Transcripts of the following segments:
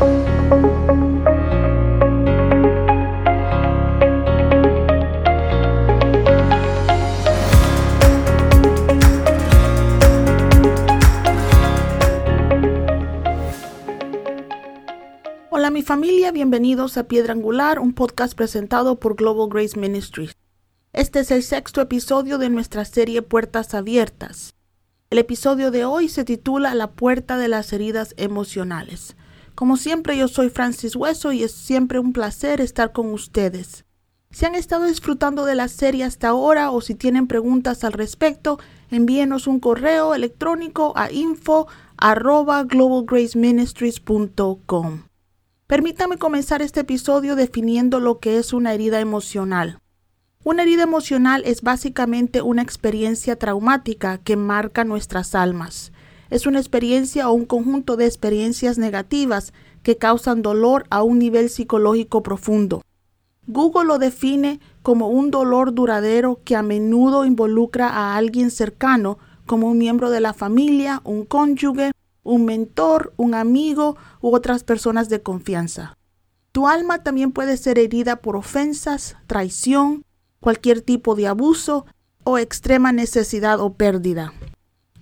Hola mi familia, bienvenidos a Piedra Angular, un podcast presentado por Global Grace Ministries. Este es el sexto episodio de nuestra serie Puertas Abiertas. El episodio de hoy se titula La puerta de las heridas emocionales. Como siempre, yo soy Francis Hueso y es siempre un placer estar con ustedes. Si han estado disfrutando de la serie hasta ahora o si tienen preguntas al respecto, envíenos un correo electrónico a info globalgraceministries.com. Permítame comenzar este episodio definiendo lo que es una herida emocional. Una herida emocional es básicamente una experiencia traumática que marca nuestras almas. Es una experiencia o un conjunto de experiencias negativas que causan dolor a un nivel psicológico profundo. Google lo define como un dolor duradero que a menudo involucra a alguien cercano como un miembro de la familia, un cónyuge, un mentor, un amigo u otras personas de confianza. Tu alma también puede ser herida por ofensas, traición, cualquier tipo de abuso o extrema necesidad o pérdida.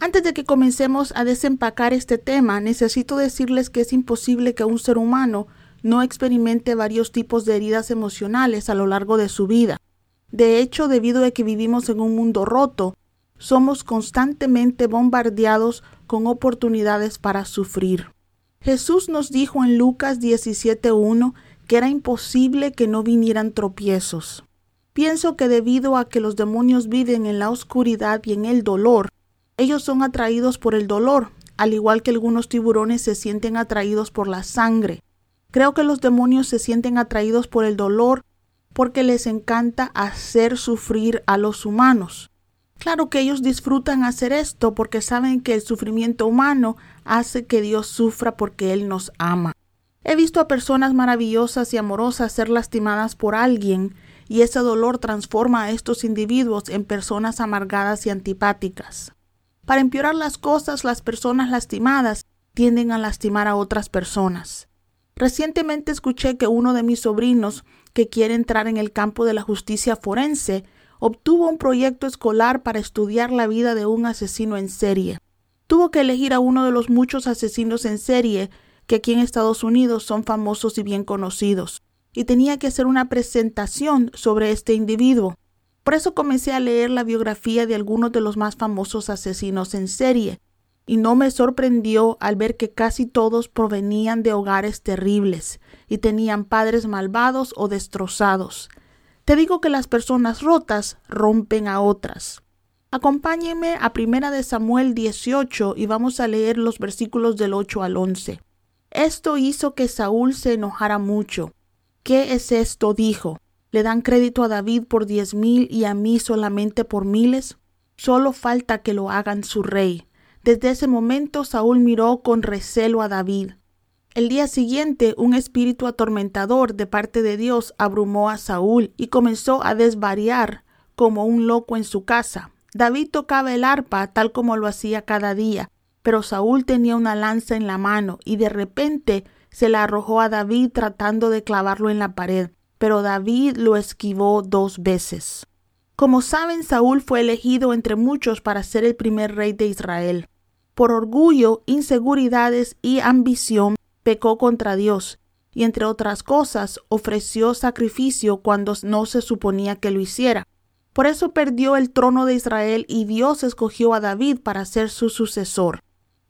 Antes de que comencemos a desempacar este tema, necesito decirles que es imposible que un ser humano no experimente varios tipos de heridas emocionales a lo largo de su vida. De hecho, debido a que vivimos en un mundo roto, somos constantemente bombardeados con oportunidades para sufrir. Jesús nos dijo en Lucas 17.1 que era imposible que no vinieran tropiezos. Pienso que debido a que los demonios viven en la oscuridad y en el dolor, ellos son atraídos por el dolor, al igual que algunos tiburones se sienten atraídos por la sangre. Creo que los demonios se sienten atraídos por el dolor porque les encanta hacer sufrir a los humanos. Claro que ellos disfrutan hacer esto porque saben que el sufrimiento humano hace que Dios sufra porque Él nos ama. He visto a personas maravillosas y amorosas ser lastimadas por alguien y ese dolor transforma a estos individuos en personas amargadas y antipáticas. Para empeorar las cosas, las personas lastimadas tienden a lastimar a otras personas. Recientemente escuché que uno de mis sobrinos, que quiere entrar en el campo de la justicia forense, obtuvo un proyecto escolar para estudiar la vida de un asesino en serie. Tuvo que elegir a uno de los muchos asesinos en serie que aquí en Estados Unidos son famosos y bien conocidos, y tenía que hacer una presentación sobre este individuo. Por eso comencé a leer la biografía de algunos de los más famosos asesinos en serie, y no me sorprendió al ver que casi todos provenían de hogares terribles y tenían padres malvados o destrozados. Te digo que las personas rotas rompen a otras. Acompáñenme a Primera de Samuel 18 y vamos a leer los versículos del 8 al 11. Esto hizo que Saúl se enojara mucho. ¿Qué es esto? dijo. ¿Le dan crédito a David por diez mil y a mí solamente por miles? Solo falta que lo hagan su rey. Desde ese momento Saúl miró con recelo a David. El día siguiente, un espíritu atormentador de parte de Dios abrumó a Saúl y comenzó a desvariar como un loco en su casa. David tocaba el arpa tal como lo hacía cada día, pero Saúl tenía una lanza en la mano y de repente se la arrojó a David tratando de clavarlo en la pared, pero David lo esquivó dos veces. Como saben, Saúl fue elegido entre muchos para ser el primer rey de Israel. Por orgullo, inseguridades y ambición, pecó contra Dios y entre otras cosas ofreció sacrificio cuando no se suponía que lo hiciera. Por eso perdió el trono de Israel y Dios escogió a David para ser su sucesor.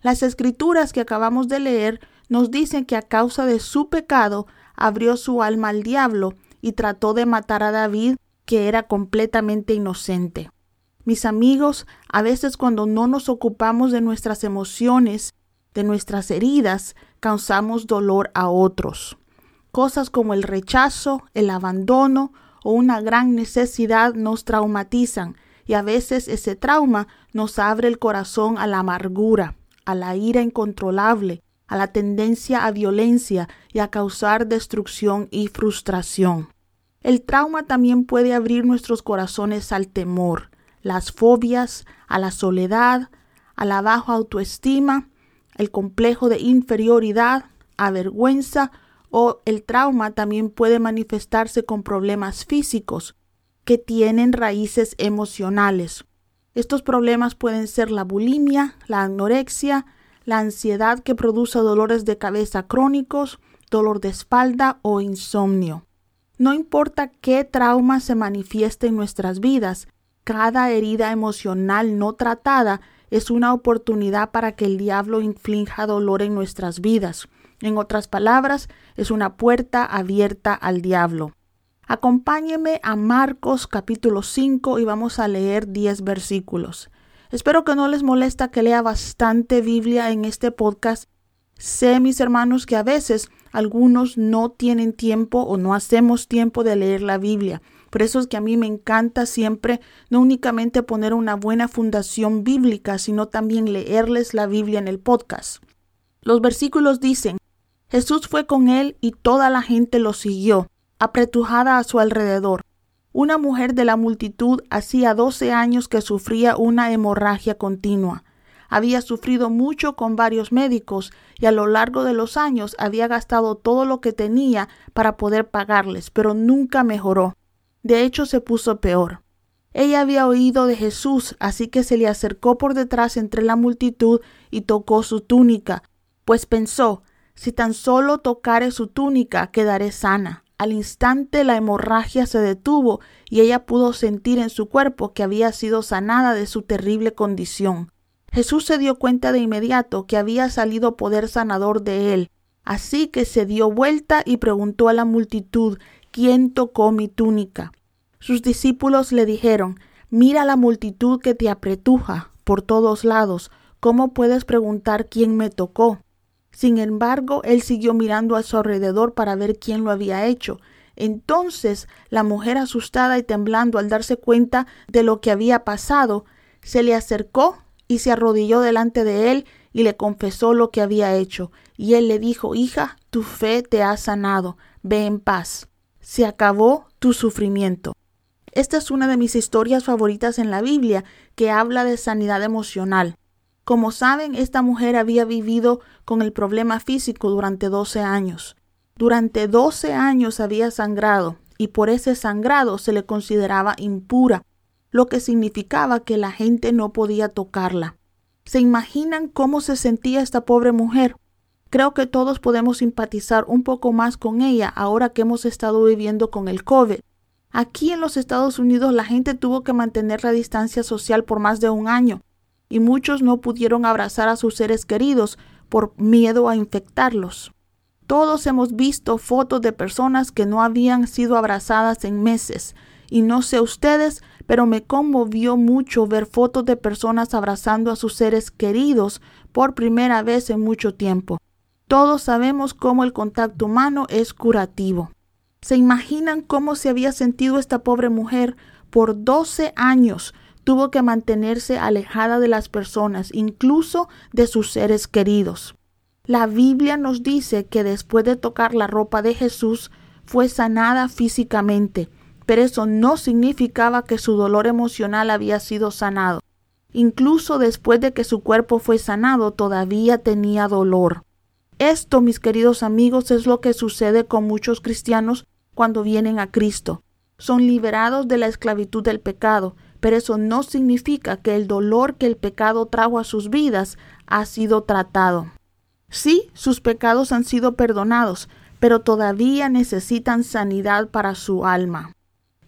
Las escrituras que acabamos de leer nos dicen que a causa de su pecado abrió su alma al diablo y trató de matar a David, que era completamente inocente. Mis amigos, a veces cuando no nos ocupamos de nuestras emociones, de nuestras heridas, causamos dolor a otros. Cosas como el rechazo, el abandono o una gran necesidad nos traumatizan y a veces ese trauma nos abre el corazón a la amargura, a la ira incontrolable, a la tendencia a violencia y a causar destrucción y frustración. El trauma también puede abrir nuestros corazones al temor, las fobias, a la soledad, a la baja autoestima el complejo de inferioridad, avergüenza o el trauma también puede manifestarse con problemas físicos que tienen raíces emocionales. Estos problemas pueden ser la bulimia, la anorexia, la ansiedad que produce dolores de cabeza crónicos, dolor de espalda o insomnio. No importa qué trauma se manifieste en nuestras vidas, cada herida emocional no tratada es una oportunidad para que el diablo inflinja dolor en nuestras vidas. En otras palabras, es una puerta abierta al diablo. Acompáñeme a Marcos capítulo 5 y vamos a leer 10 versículos. Espero que no les molesta que lea bastante Biblia en este podcast. Sé, mis hermanos, que a veces algunos no tienen tiempo o no hacemos tiempo de leer la Biblia. Por eso es que a mí me encanta siempre no únicamente poner una buena fundación bíblica, sino también leerles la Biblia en el podcast. Los versículos dicen, Jesús fue con él y toda la gente lo siguió, apretujada a su alrededor. Una mujer de la multitud hacía doce años que sufría una hemorragia continua. Había sufrido mucho con varios médicos y a lo largo de los años había gastado todo lo que tenía para poder pagarles, pero nunca mejoró. De hecho, se puso peor. Ella había oído de Jesús, así que se le acercó por detrás entre la multitud y tocó su túnica, pues pensó, si tan solo tocare su túnica, quedaré sana. Al instante la hemorragia se detuvo y ella pudo sentir en su cuerpo que había sido sanada de su terrible condición. Jesús se dio cuenta de inmediato que había salido poder sanador de él, así que se dio vuelta y preguntó a la multitud ¿Quién tocó mi túnica? Sus discípulos le dijeron Mira la multitud que te apretuja por todos lados. ¿Cómo puedes preguntar quién me tocó? Sin embargo, él siguió mirando a su alrededor para ver quién lo había hecho. Entonces la mujer asustada y temblando al darse cuenta de lo que había pasado, se le acercó y se arrodilló delante de él y le confesó lo que había hecho. Y él le dijo, Hija, tu fe te ha sanado, ve en paz se acabó tu sufrimiento. Esta es una de mis historias favoritas en la Biblia que habla de sanidad emocional. Como saben, esta mujer había vivido con el problema físico durante 12 años. Durante 12 años había sangrado y por ese sangrado se le consideraba impura, lo que significaba que la gente no podía tocarla. ¿Se imaginan cómo se sentía esta pobre mujer? Creo que todos podemos simpatizar un poco más con ella ahora que hemos estado viviendo con el COVID. Aquí en los Estados Unidos la gente tuvo que mantener la distancia social por más de un año y muchos no pudieron abrazar a sus seres queridos por miedo a infectarlos. Todos hemos visto fotos de personas que no habían sido abrazadas en meses y no sé ustedes, pero me conmovió mucho ver fotos de personas abrazando a sus seres queridos por primera vez en mucho tiempo. Todos sabemos cómo el contacto humano es curativo. ¿Se imaginan cómo se había sentido esta pobre mujer? Por 12 años tuvo que mantenerse alejada de las personas, incluso de sus seres queridos. La Biblia nos dice que después de tocar la ropa de Jesús fue sanada físicamente, pero eso no significaba que su dolor emocional había sido sanado. Incluso después de que su cuerpo fue sanado, todavía tenía dolor. Esto, mis queridos amigos, es lo que sucede con muchos cristianos cuando vienen a Cristo. Son liberados de la esclavitud del pecado, pero eso no significa que el dolor que el pecado trajo a sus vidas ha sido tratado. Sí, sus pecados han sido perdonados, pero todavía necesitan sanidad para su alma.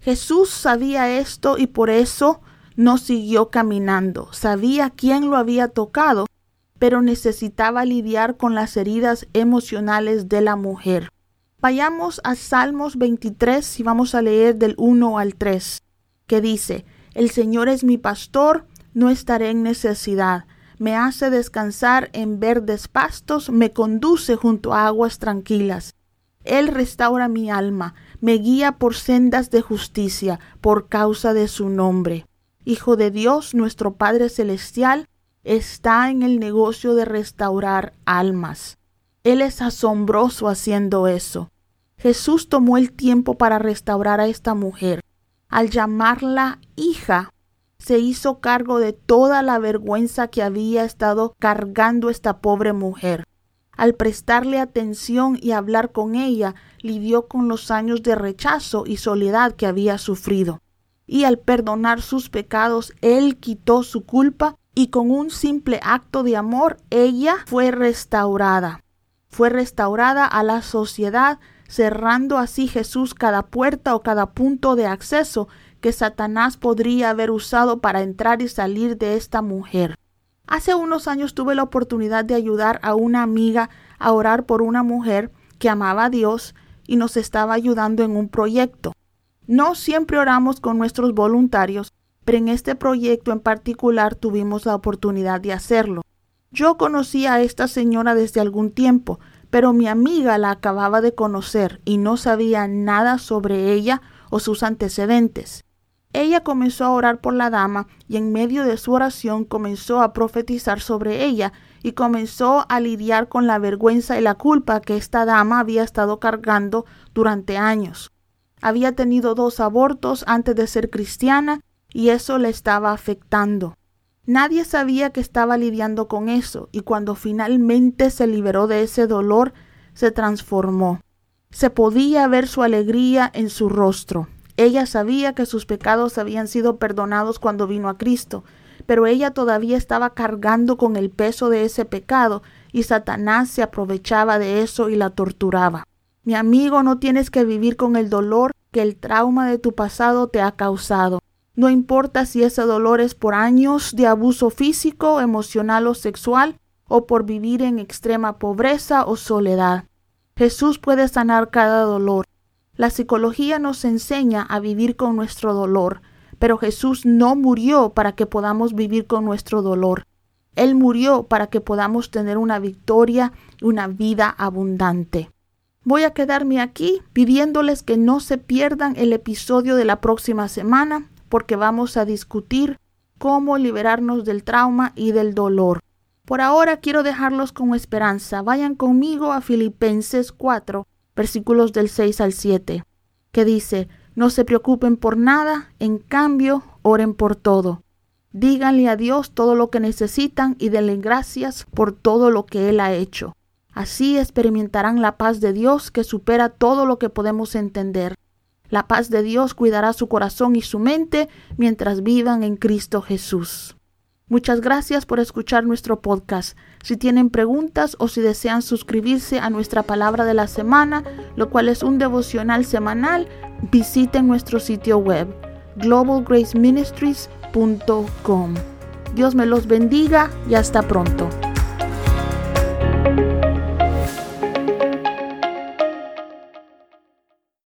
Jesús sabía esto y por eso no siguió caminando. Sabía quién lo había tocado pero necesitaba lidiar con las heridas emocionales de la mujer. Vayamos a Salmos 23 y vamos a leer del 1 al 3, que dice, El Señor es mi pastor, no estaré en necesidad. Me hace descansar en verdes pastos, me conduce junto a aguas tranquilas. Él restaura mi alma, me guía por sendas de justicia, por causa de su nombre. Hijo de Dios, nuestro Padre Celestial, está en el negocio de restaurar almas. Él es asombroso haciendo eso. Jesús tomó el tiempo para restaurar a esta mujer. Al llamarla hija, se hizo cargo de toda la vergüenza que había estado cargando esta pobre mujer. al prestarle atención y hablar con ella, lidió con los años de rechazo y soledad que había sufrido. Y al perdonar sus pecados, él quitó su culpa y con un simple acto de amor, ella fue restaurada. Fue restaurada a la sociedad, cerrando así Jesús cada puerta o cada punto de acceso que Satanás podría haber usado para entrar y salir de esta mujer. Hace unos años tuve la oportunidad de ayudar a una amiga a orar por una mujer que amaba a Dios y nos estaba ayudando en un proyecto. No siempre oramos con nuestros voluntarios, pero en este proyecto en particular tuvimos la oportunidad de hacerlo. Yo conocía a esta señora desde algún tiempo, pero mi amiga la acababa de conocer y no sabía nada sobre ella o sus antecedentes. Ella comenzó a orar por la dama y en medio de su oración comenzó a profetizar sobre ella y comenzó a lidiar con la vergüenza y la culpa que esta dama había estado cargando durante años. Había tenido dos abortos antes de ser cristiana y eso le estaba afectando. Nadie sabía que estaba lidiando con eso y cuando finalmente se liberó de ese dolor, se transformó. Se podía ver su alegría en su rostro. Ella sabía que sus pecados habían sido perdonados cuando vino a Cristo, pero ella todavía estaba cargando con el peso de ese pecado y Satanás se aprovechaba de eso y la torturaba. Mi amigo, no tienes que vivir con el dolor que el trauma de tu pasado te ha causado. No importa si ese dolor es por años de abuso físico, emocional o sexual, o por vivir en extrema pobreza o soledad. Jesús puede sanar cada dolor la psicología nos enseña a vivir con nuestro dolor, pero Jesús no murió para que podamos vivir con nuestro dolor. Él murió para que podamos tener una victoria y una vida abundante. Voy a quedarme aquí pidiéndoles que no se pierdan el episodio de la próxima semana porque vamos a discutir cómo liberarnos del trauma y del dolor. Por ahora quiero dejarlos con esperanza. Vayan conmigo a Filipenses 4, versículos del 6 al 7, que dice, no se preocupen por nada, en cambio, oren por todo. Díganle a Dios todo lo que necesitan y denle gracias por todo lo que Él ha hecho. Así experimentarán la paz de Dios que supera todo lo que podemos entender. La paz de Dios cuidará su corazón y su mente mientras vivan en Cristo Jesús. Muchas gracias por escuchar nuestro podcast. Si tienen preguntas o si desean suscribirse a nuestra palabra de la semana, lo cual es un devocional semanal, visiten nuestro sitio web globalgraceministries.com. Dios me los bendiga y hasta pronto.